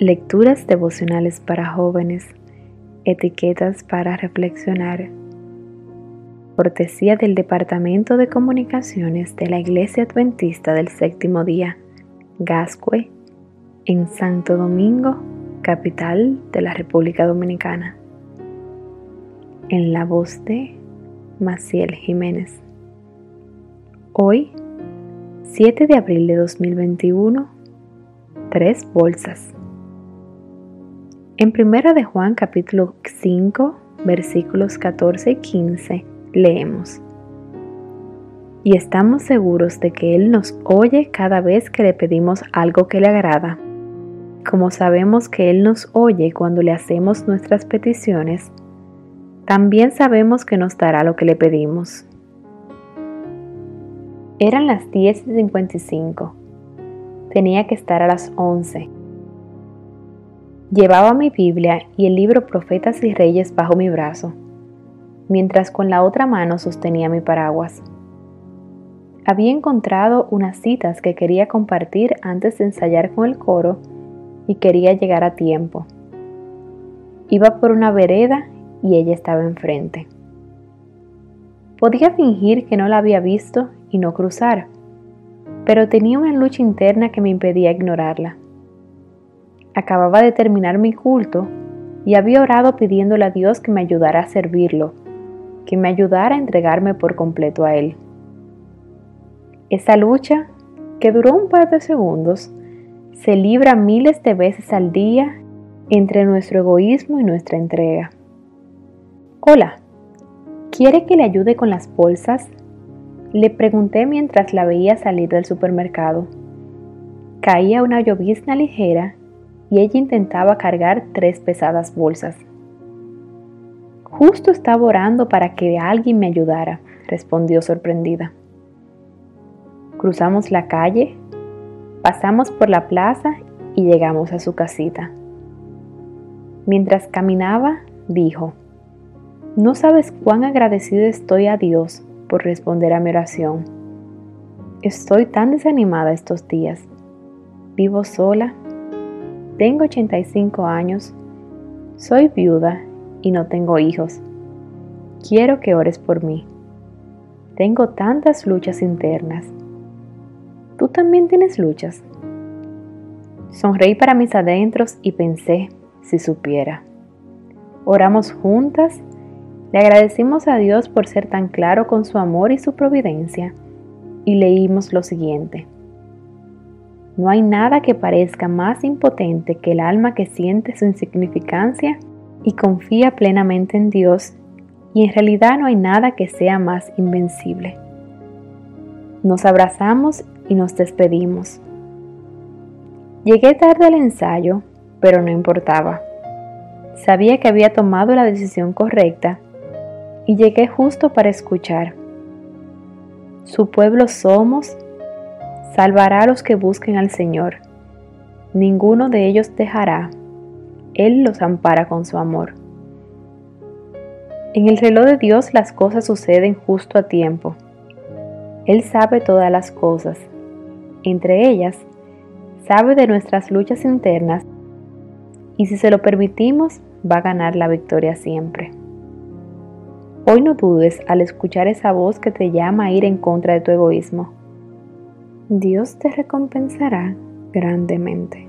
Lecturas devocionales para jóvenes. Etiquetas para reflexionar. Cortesía del Departamento de Comunicaciones de la Iglesia Adventista del Séptimo Día, Gascue, en Santo Domingo, capital de la República Dominicana. En la voz de Maciel Jiménez. Hoy, 7 de abril de 2021, tres bolsas. En Primera de Juan capítulo 5, versículos 14 y 15 leemos. Y estamos seguros de que Él nos oye cada vez que le pedimos algo que le agrada. Como sabemos que Él nos oye cuando le hacemos nuestras peticiones, también sabemos que nos dará lo que le pedimos. Eran las 10 y 55. Tenía que estar a las 11 Llevaba mi Biblia y el libro Profetas y Reyes bajo mi brazo, mientras con la otra mano sostenía mi paraguas. Había encontrado unas citas que quería compartir antes de ensayar con el coro y quería llegar a tiempo. Iba por una vereda y ella estaba enfrente. Podía fingir que no la había visto y no cruzar, pero tenía una lucha interna que me impedía ignorarla. Acababa de terminar mi culto y había orado pidiéndole a Dios que me ayudara a servirlo, que me ayudara a entregarme por completo a Él. Esa lucha, que duró un par de segundos, se libra miles de veces al día entre nuestro egoísmo y nuestra entrega. Hola, ¿quiere que le ayude con las bolsas? Le pregunté mientras la veía salir del supermercado. Caía una llovizna ligera y ella intentaba cargar tres pesadas bolsas. Justo estaba orando para que alguien me ayudara, respondió sorprendida. Cruzamos la calle, pasamos por la plaza y llegamos a su casita. Mientras caminaba, dijo, No sabes cuán agradecido estoy a Dios por responder a mi oración. Estoy tan desanimada estos días. Vivo sola tengo 85 años, soy viuda y no tengo hijos. Quiero que ores por mí. Tengo tantas luchas internas. ¿Tú también tienes luchas? Sonreí para mis adentros y pensé, si supiera. Oramos juntas, le agradecimos a Dios por ser tan claro con su amor y su providencia y leímos lo siguiente. No hay nada que parezca más impotente que el alma que siente su insignificancia y confía plenamente en Dios, y en realidad no hay nada que sea más invencible. Nos abrazamos y nos despedimos. Llegué tarde al ensayo, pero no importaba. Sabía que había tomado la decisión correcta y llegué justo para escuchar. Su pueblo somos salvará a los que busquen al Señor. Ninguno de ellos dejará. Él los ampara con su amor. En el reloj de Dios las cosas suceden justo a tiempo. Él sabe todas las cosas. Entre ellas, sabe de nuestras luchas internas y si se lo permitimos, va a ganar la victoria siempre. Hoy no dudes al escuchar esa voz que te llama a ir en contra de tu egoísmo. Dios te recompensará grandemente.